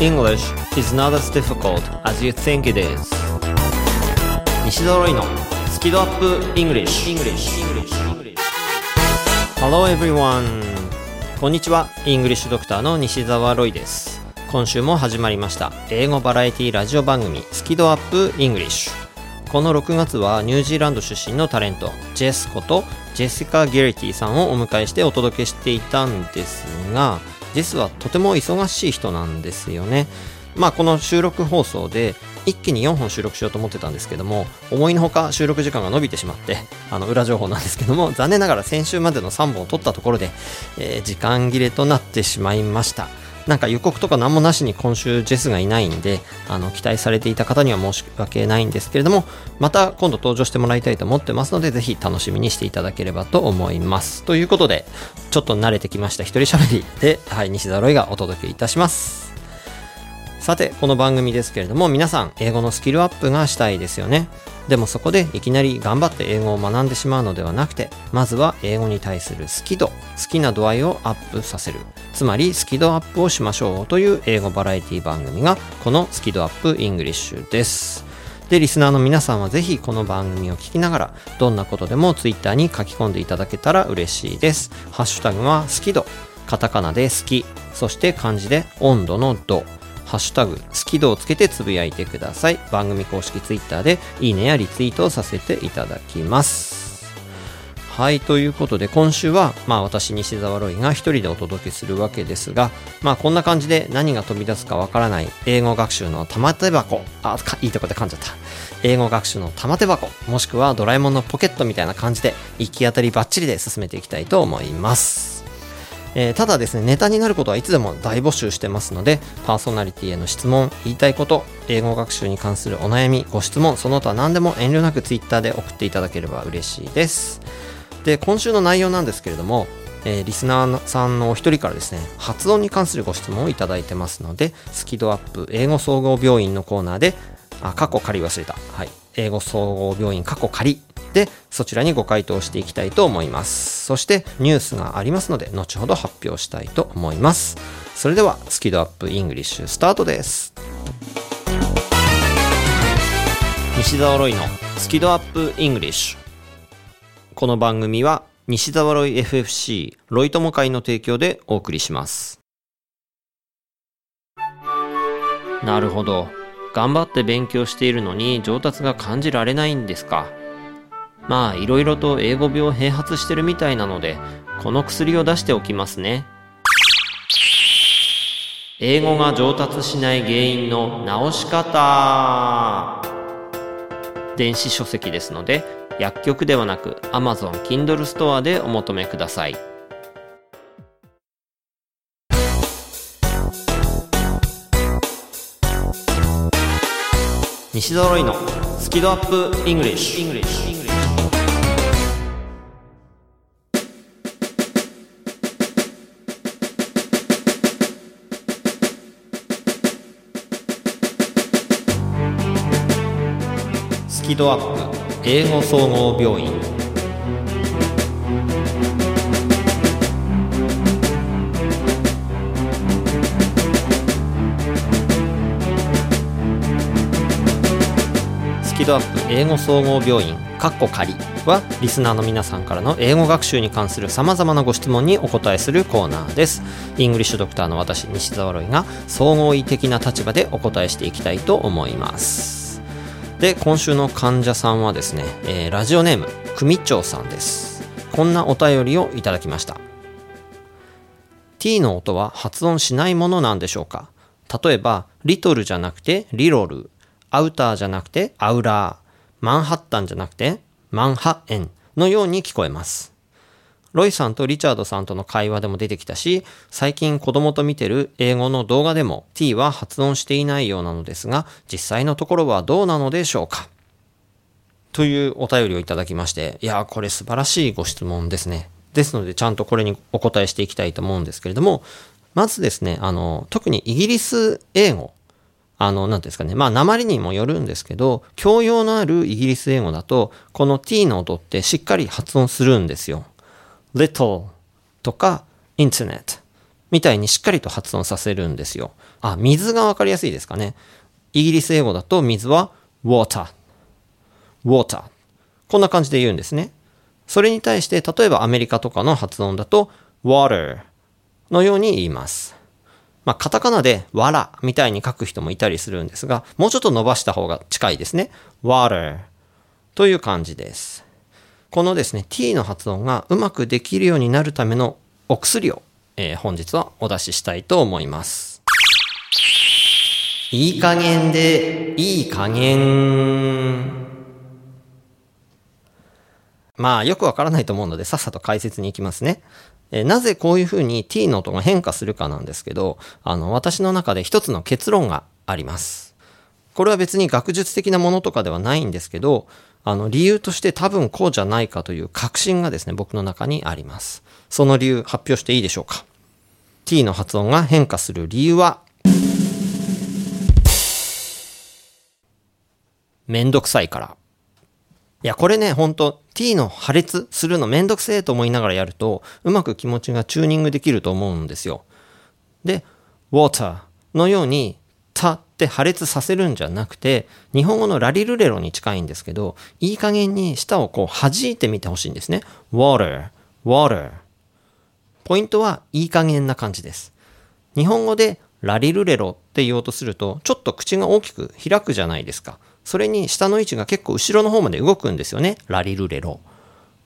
English is not as difficult as you think it is. 西澤ロイのスキドアップ English, English. Hello everyone. こんにちは。English ドクターの西澤ロイです。今週も始まりました。英語バラエティラジオ番組スキドアップ English この6月はニュージーランド出身のタレントジェスことジェシカ・ゲリティさんをお迎えしてお届けしていたんですが実はとても忙しい人なんですよね。まあこの収録放送で一気に4本収録しようと思ってたんですけども思いのほか収録時間が伸びてしまってあの裏情報なんですけども残念ながら先週までの3本を取ったところで、えー、時間切れとなってしまいました。なんか予告とか何もなしに今週ジェスがいないんで、あの、期待されていた方には申し訳ないんですけれども、また今度登場してもらいたいと思ってますので、ぜひ楽しみにしていただければと思います。ということで、ちょっと慣れてきました一人喋りで、はい、西田ロイがお届けいたします。さて、この番組ですけれども、皆さん、英語のスキルアップがしたいですよね。でもそこでいきなり頑張って英語を学んでしまうのではなくて、まずは英語に対する好き度、好きな度合いをアップさせる。つまり、スキドアップをしましょうという英語バラエティ番組が、このスキドアップイングリッシュです。で、リスナーの皆さんはぜひこの番組を聞きながら、どんなことでも Twitter に書き込んでいただけたら嬉しいです。ハッシュタグは好き度、カタカナで好き、そして漢字で温度の度。ハッシュタグ、好き度をつけてつぶやいてください。番組公式ツイッターでいいねやリツイートをさせていただきます。はい、ということで今週は、まあ私、西澤ロイが一人でお届けするわけですが、まあこんな感じで何が飛び出すかわからない英語学習の玉手箱、あ、いいとこで噛んじゃった。英語学習の玉手箱、もしくはドラえもんのポケットみたいな感じで、行き当たりばっちりで進めていきたいと思います。えー、ただですね、ネタになることはいつでも大募集してますので、パーソナリティへの質問、言いたいこと、英語学習に関するお悩み、ご質問、その他何でも遠慮なく Twitter で送っていただければ嬉しいです。で、今週の内容なんですけれども、えー、リスナーさんのお一人からですね、発音に関するご質問をいただいてますので、スキドアップ英語総合病院のコーナーで、あ、過去借り忘れた。はい。英語総合病院過去仮。でそちらにご回答していきたいと思います。そしてニュースがありますので後ほど発表したいと思います。それではスキドアップイングリッシュスタートです。西澤ロイのスキドアップイングリッシュ。この番組は西澤ロイ FFC ロイ友会の提供でお送りします。なるほど。頑張って勉強しているのに上達が感じられないんですか？まあいろいろと英語病併発してるみたいなのでこの薬を出しておきますね。英語が上達しない原因の直し方。電子書籍ですので薬局ではなく Amazon Kindle ストアでお求めください。西揃いのスキドアップイングリッシュスキドアップ英語総合病院。ドアップ英語総合病院かっこ仮はリスナーの皆さんからの英語学習に関するさまざまなご質問にお答えするコーナーですイングリッシュドクターの私西澤ロイが総合医的な立場でお答えしていきたいと思いますで今週の患者さんはですね、えー、ラジオネーム組長さんです。こんなお便りをいただきました。t の音は発音しないものなんでしょうか？例えばリトルじゃなくてリロル。アウターじゃなくてアウラー。マンハッタンじゃなくてマンハッエン。のように聞こえます。ロイさんとリチャードさんとの会話でも出てきたし、最近子供と見てる英語の動画でも t は発音していないようなのですが、実際のところはどうなのでしょうか。というお便りをいただきまして、いやこれ素晴らしいご質問ですね。ですので、ちゃんとこれにお答えしていきたいと思うんですけれども、まずですね、あの、特にイギリス英語、あの、なんですかね。まあ、鉛にもよるんですけど、教養のあるイギリス英語だと、この t の音ってしっかり発音するんですよ。little とか internet みたいにしっかりと発音させるんですよ。あ、水がわかりやすいですかね。イギリス英語だと水は water。water。こんな感じで言うんですね。それに対して、例えばアメリカとかの発音だと water のように言います。まあ、カタカナでわらみたいに書く人もいたりするんですが、もうちょっと伸ばした方が近いですね。water という感じです。このですね、t の発音がうまくできるようになるためのお薬を、えー、本日はお出ししたいと思います。いい加減で、いい加減。まあ、よくわからないと思うので、さっさと解説に行きますね。え、なぜこういうふうに t の音が変化するかなんですけど、あの、私の中で一つの結論があります。これは別に学術的なものとかではないんですけど、あの、理由として多分こうじゃないかという確信がですね、僕の中にあります。その理由発表していいでしょうか ?t の発音が変化する理由は、めんどくさいから。いや、これね、ほんと t の破裂するのめんどくせえと思いながらやると、うまく気持ちがチューニングできると思うんですよ。で、water のように、たって破裂させるんじゃなくて、日本語のラリルレロに近いんですけど、いい加減に舌をこう弾いてみてほしいんですね。water, water. ポイントはいい加減な感じです。日本語でラリルレロって言おうとすると、ちょっと口が大きく開くじゃないですか。それに下の位置が結構後ろの方まで動くんですよね。ラリルレロ。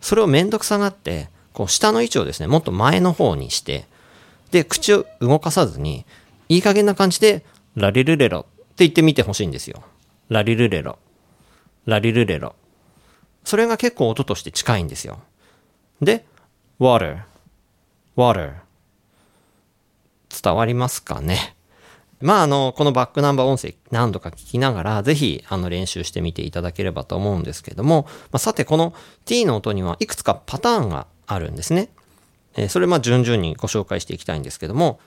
それをめんどくさがって、こう下の位置をですね、もっと前の方にして、で、口を動かさずに、いい加減な感じでラリルレロって言ってみてほしいんですよ。ラリルレロ。ラリルレロ。それが結構音として近いんですよ。で、water, water. 伝わりますかね？まあ、あの、このバックナンバー音声何度か聞きながら、ぜひ、あの、練習してみていただければと思うんですけども、まあ、さて、この t の音にはいくつかパターンがあるんですね。えー、それ、まあ、順々にご紹介していきたいんですけども、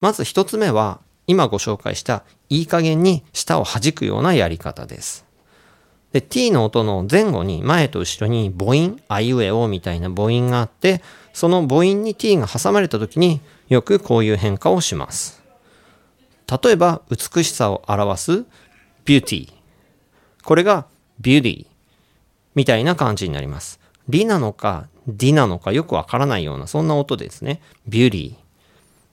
まず一つ目は、今ご紹介したいい加減に舌を弾くようなやり方です。で、t の音の前後に前と後ろに母音、あいうえおみたいな母音があって、その母音に t が挟まれた時によくこういう変化をします。例えば、美しさを表す beauty。これが beauty みたいな感じになります。リなのか d なのかよくわからないようなそんな音ですね。beauty。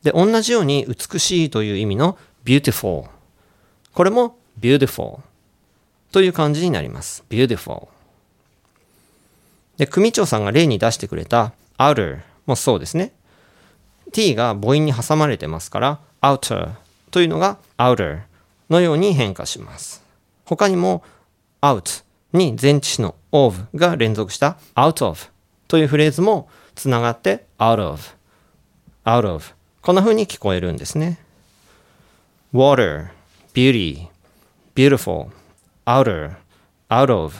で、同じように美しいという意味の beautiful。これも beautiful という感じになります。beautiful。で、組長さんが例に出してくれた outer もそうですね。t が母音に挟まれてますから outer というのが outer のように変化します。他にも out に前置詞の of が連続した out of というフレーズもつながって out of out of こんな風に聞こえるんですね。water, beauty, beautiful, outer, out of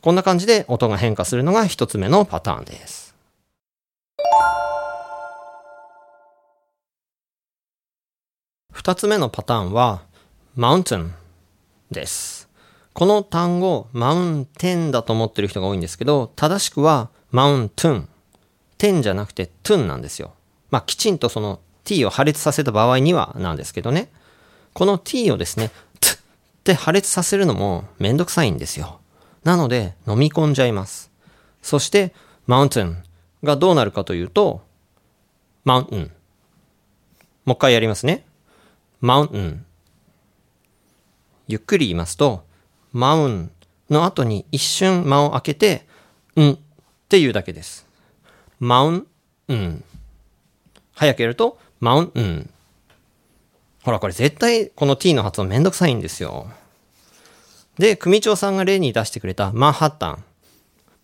こんな感じで音が変化するのが一つ目のパターンです。二つ目のパターンは mountain です。この単語、マウンテンだと思ってる人が多いんですけど、正しくはマウントゥン。テンじゃなくてトゥンなんですよ。まあ、きちんとその t を破裂させた場合にはなんですけどね。この t をですね、t って破裂させるのもめんどくさいんですよ。なので飲み込んじゃいます。そして、mountain がどうなるかというと、mountain。もう一回やりますね。mountain。ゆっくり言いますと、mountain の後に一瞬間を空けて、んっていうだけです。mountain。早くやると、マウン、うん。ほら、これ絶対この t の発音めんどくさいんですよ。で、組長さんが例に出してくれたマンハッタン。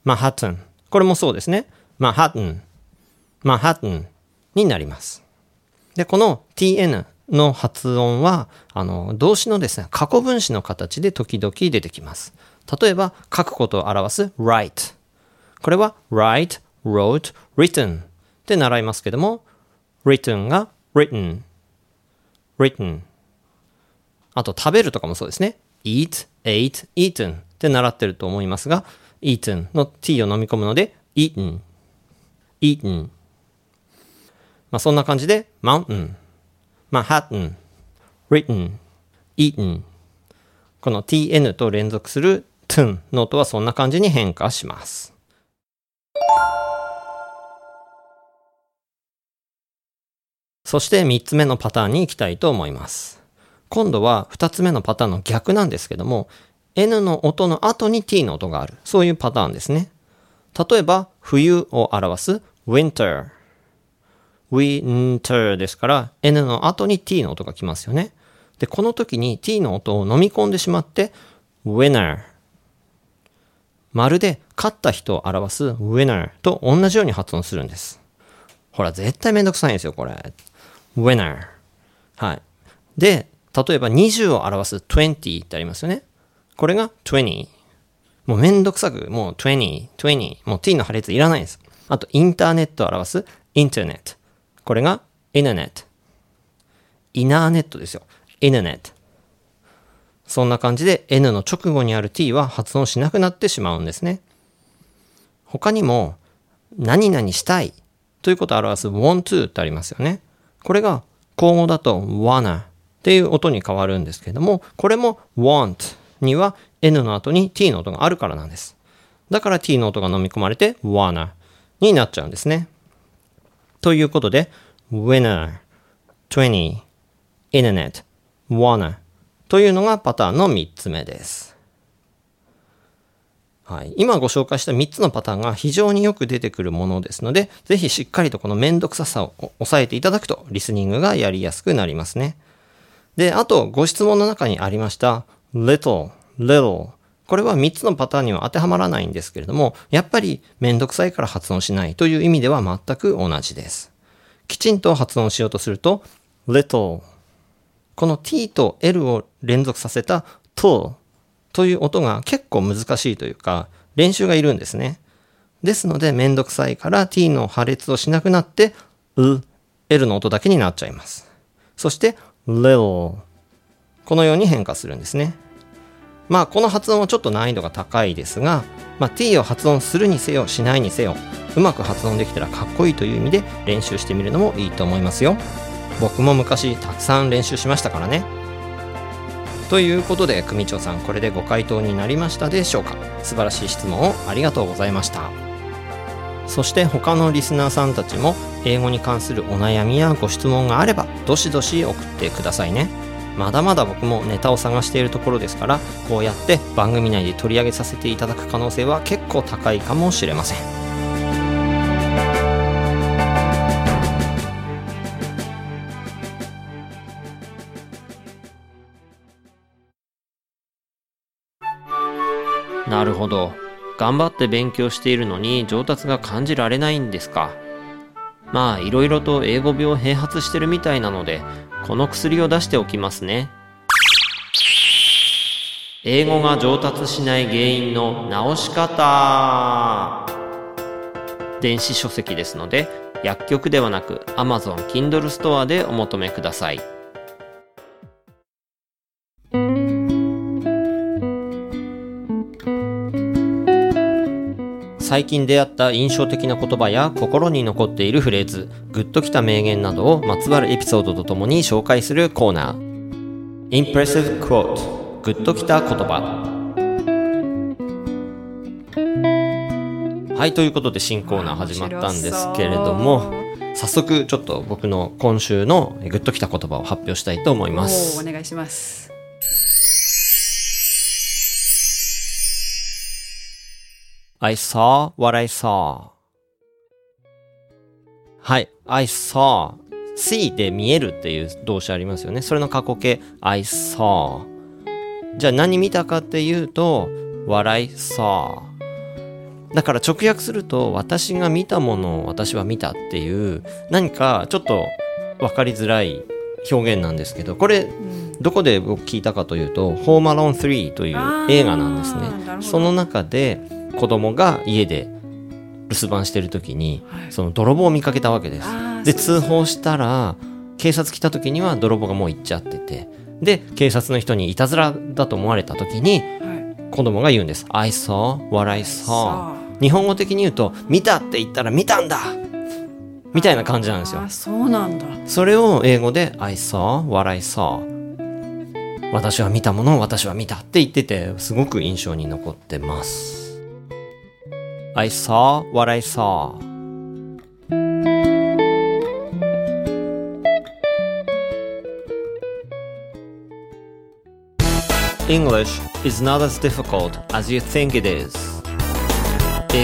マンハッタン。これもそうですね。マンハッタン。マンハッタンになります。で、この tn の発音は、あの、動詞のですね、過去分詞の形で時々出てきます。例えば、書くことを表す write。これは write, wrote, written って習いますけども、written が written, written あと食べるとかもそうですね。eat, ate, eaten って習ってると思いますが、eaten の t を飲み込むので eaten, eaten. まあそんな感じで mountain, Manhattan, written, eaten. この tn と連続する tun の音はそんな感じに変化します。そして3つ目のパターンに行きたいと思います。今度は2つ目のパターンの逆なんですけども、N の音の後に T の音がある。そういうパターンですね。例えば、冬を表す winter。Winter ですから、N の後に T の音が来ますよね。で、この時に T の音を飲み込んでしまって、winner。まるで勝った人を表す winner と同じように発音するんです。ほら、絶対めんどくさいんですよ、これ。winner。はい。で、例えば20を表す20ってありますよね。これが20。もうめんどくさく、もう20、20。もう t の破裂いらないです。あと、インターネットを表すインターネット。これがインターネット。イナーネットですよ。インターネット。そんな感じで N の直後にある t は発音しなくなってしまうんですね。他にも、何々したいということを表す want to ってありますよね。これが口語だと wanna っていう音に変わるんですけども、これも want には N の後に T の音があるからなんです。だから T の音が飲み込まれて wanna になっちゃうんですね。ということで、winner, 20, internet, wanna というのがパターンの3つ目です。はい、今ご紹介した3つのパターンが非常によく出てくるものですので、ぜひしっかりとこのめんどくささを抑えていただくと、リスニングがやりやすくなりますね。で、あと、ご質問の中にありました、little, little。これは3つのパターンには当てはまらないんですけれども、やっぱりめんどくさいから発音しないという意味では全く同じです。きちんと発音しようとすると、little。この t と l を連続させた t という音が結構難しいというか、練習がいるんですね。ですので、めんどくさいから t の破裂をしなくなって、う、l の音だけになっちゃいます。そして、little。このように変化するんですね。まあ、この発音はちょっと難易度が高いですが、まあ、t を発音するにせよ、しないにせよ、うまく発音できたらかっこいいという意味で練習してみるのもいいと思いますよ。僕も昔たくさん練習しましたからね。ということで組長さんこれでご回答になりましたでしょうか素晴らしい質問をありがとうございましたそして他のリスナーさんたちも英語に関するお悩みやご質問があればどしどし送ってくださいねまだまだ僕もネタを探しているところですからこうやって番組内で取り上げさせていただく可能性は結構高いかもしれませんなるほど。頑張って勉強しているのに上達が感じられないんですか。まあ、いろいろと英語病併発してるみたいなので、この薬を出しておきますね。英語が上達しない原因の直し方電子書籍ですので、薬局ではなく Amazon Kindle ストアでお求めください。最近出会った印象的な言葉や心に残っているフレーズ、グッときた名言などをまつわるエピソードとともに紹介するコーナー。Impressive Quote グッときた言葉はい、ということで新コーナー始まったんですけれども、早速ちょっと僕の今週のグッときた言葉を発表したいと思います。お願いします。I saw what I saw. はい。I saw. see で見えるっていう動詞ありますよね。それの過去形 I saw. じゃあ何見たかっていうと what I saw. だから直訳すると私が見たものを私は見たっていう何かちょっと分かりづらい表現なんですけどこれ、どこで僕聞いたかというと「ホームアローン3」という映画なんですね。その中で子供が家で留守番してる時に、その泥棒を見かけたわけです。で通報したら警察来た時には泥棒がもう行っちゃっててで警察の人にいたずらだと思われた時に、子供が言うんです。I saw what I saw. 日本語的に言うと見たって言ったら見たんだ。みたいな感じなんですよ。あそうなんだ。それを英語で I saw what I saw 私は見たものを私は見たって言っててすごく印象に残ってます I saw what I saw 英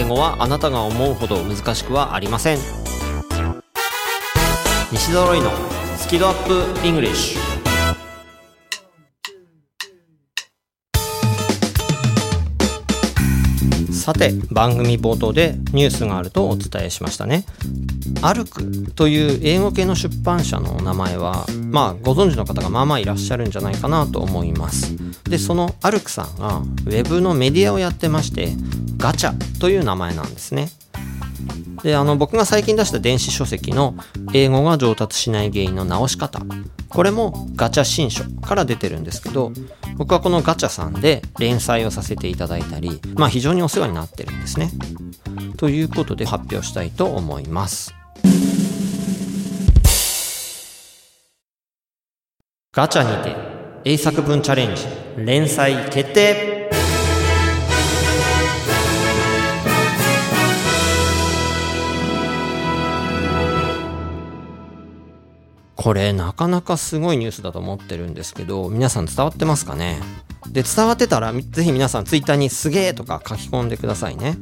語はあなたが思うほど難しくはありません西揃いのスキドアップ English さて番組冒頭でニュースがあるとお伝えしましたね。アルクという英語系の出版社の名前はまあご存知の方がまあまあいらっしゃるんじゃないかなと思います。でそのアルクさんがウェブのメディアをやってましてガチャという名前なんですね。であの僕が最近出した電子書籍の英語が上達しない原因の直し方。これもガチャ新書から出てるんですけど僕はこのガチャさんで連載をさせていただいたりまあ非常にお世話になってるんですね。ということで発表したいと思います。ガチャにて英作文チャレンジ連載決定。これなかなかすごいニュースだと思ってるんですけど皆さん伝わってますかね？で伝わってたらぜひ皆さんツイッターにすげえとか書き込んでくださいね。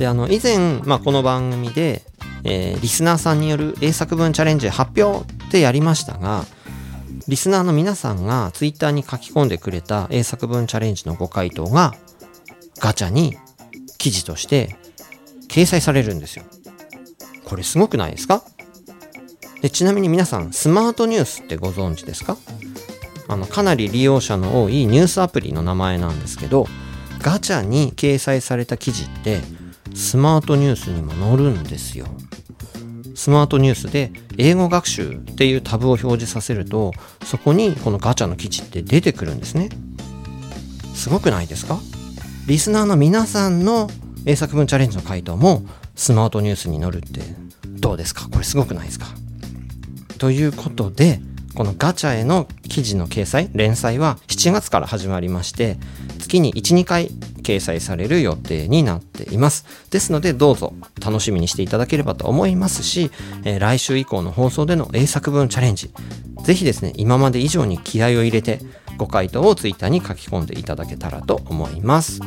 であの以前、まあ、この番組で、えー、リスナーさんによる英作文チャレンジ発表ってやりましたがリスナーの皆さんがツイッターに書き込んでくれた英作文チャレンジのご回答がガチャに記事として掲載されるんですよ。これすごくないですか？でちなみに皆さんスマートニュースってご存知ですか？あのかなり利用者の多いニュースアプリの名前なんですけどガチャに掲載された記事ってスマートニュースにも載るんですよ。スマートニュースで英語学習っていうタブを表示させるとそこにこのガチャの記事って出てくるんですね。すごくないですか？リスナーの皆さんの英作文チャレンジの回答もスマートニュースに載るってどうですか？これすごくないですか？ということでこのガチャへの記事の掲載連載は7月から始まりまして月に12回掲載される予定になっています。ですのでどうぞ楽しみにしていただければと思いますし、えー、来週以降の放送での英作文チャレンジぜひですね今まで以上に気合を入れてご回答をツイッターに書き込んでいただけたらと思います。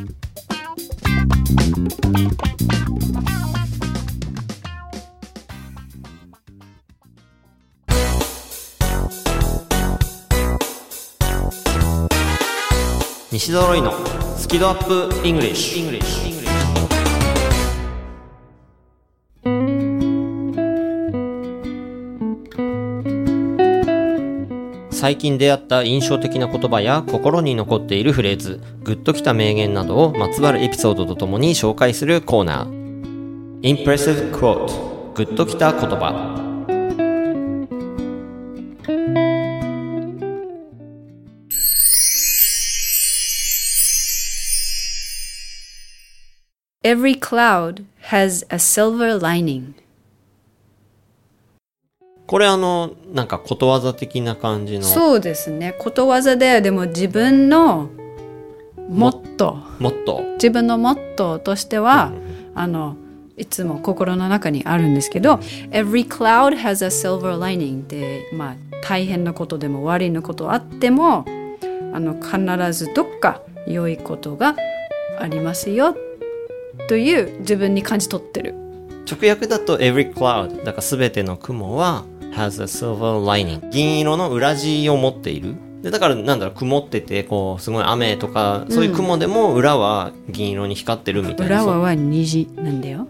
西揃いのスキドアップイングリッシュ最近出会った印象的な言葉や心に残っているフレーズ、グッときた名言などをまつわるエピソードとともに紹介するコーナー。Impressive Quote グッときた言葉。Every cloud has a silver lining. これあの、なんかことわざ的な感じの。そうですね。ことわざで、でも自分のモットー。モットー。自分のモットーとしては、あの、いつも心の中にあるんですけど、Every cloud has a silver lining で、まあ、大変なことでも悪いのことあっても、あの、必ずどっか良いことがありますよという自分に感じ取ってる。直訳だと every cloud だから全ての雲は has a silver lining 銀色の裏地を持っている。でだからなんだろう曇っててこうすごい雨とか、そういう雲でも裏は銀色に光ってるみたいな。裏は虹なんだよ。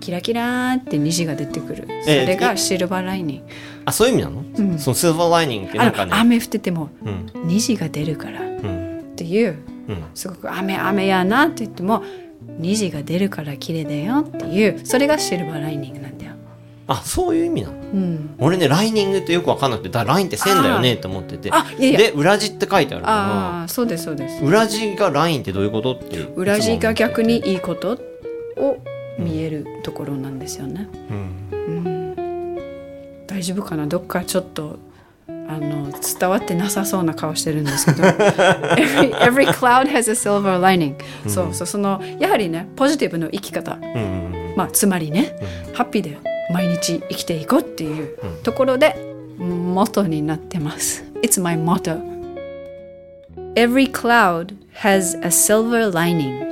キラキラーって虹が出てくる、それがシルバーライニングあそういう意味なの、うん、そのシルバーライニングってなんかね。雨降ってても、虹が出るから、っていう、すごく雨雨やなって言っても虹が出るから綺麗だよっていうそれがシルバーライニングなんだよ。あそういう意味なの、うん、俺ねライニングってよく分かんなくてだラインって線だよねって思ってて。あいやいや。で裏地って書いてあるからあそうですそうです。裏地がラインってどういうことって裏地が逆にいいことを見えるところなんですよね。うん。大丈夫かな？どっかちょっとあの伝わってなさそうな顔してるんですけど。Every, every cloud has a silver lining、そうそうそのやはりねポジティブの生き方、うんまあ、つまりね、ハッピーで毎日生きていこうっていうところで、元になってます。It's my motto. Every cloud has a silver lining.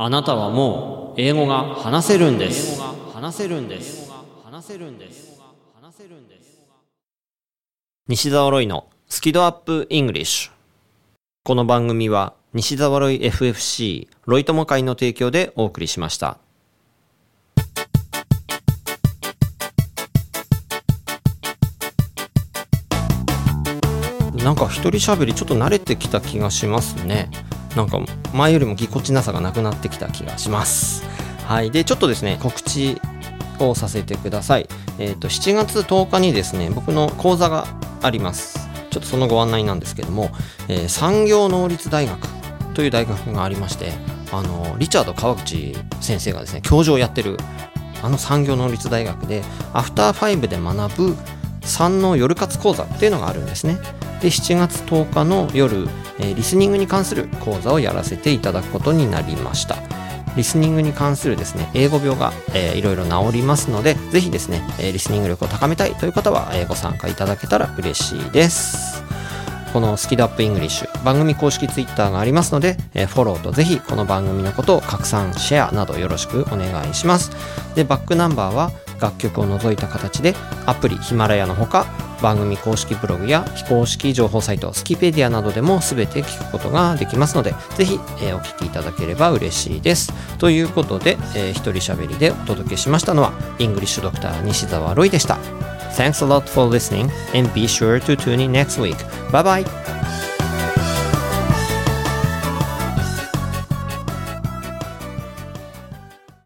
あなたはもう英語が話せるんです。話せるんです。話せるんです。話せるんです。西澤ロイのスキドアップイングリッシュ。この番組は西澤ロイ FFC ロイ友会の提供でお送りしました。なんか一人喋りちょっと慣れてきた気がしますねなんか前よりもぎこちなさがなくなってきた気がします。はい。でちょっとですね告知をさせてください。えっ、と7月10日にですね僕の講座があります。ちょっとそのご案内なんですけども、えー産業能率大学という大学がありましてあのリチャード川口先生がですね教授をやってるあの産業能率大学でアフターファイブで学ぶ3の夜活講座っていうのがあるんですね。で7月10日の夜、えリスニングに関する講座をやらせていただくことになりました。リスニングに関するですね英語病が、えーいろいろ治りますのでぜひですね、えーリスニング力を高めたいという方は、えーご参加いただけたら嬉しいです。このスキドアップイングリッシュ番組公式ツイッターがありますので、えーフォローとぜひこの番組のことを拡散シェアなどよろしくお願いします。でバックナンバーは楽曲を除いた形でアプリヒマラヤのほか番組公式ブログや非公式情報サイトスキペディアなどでも全て聞くことができますのでぜひ、えーお聞きいただければ嬉しいですということで、えー一人喋りでお届けしましたのはイングリッシュドクター西澤ロイでした Thanks a lot for listening and be sure to tune in next week. Bye bye!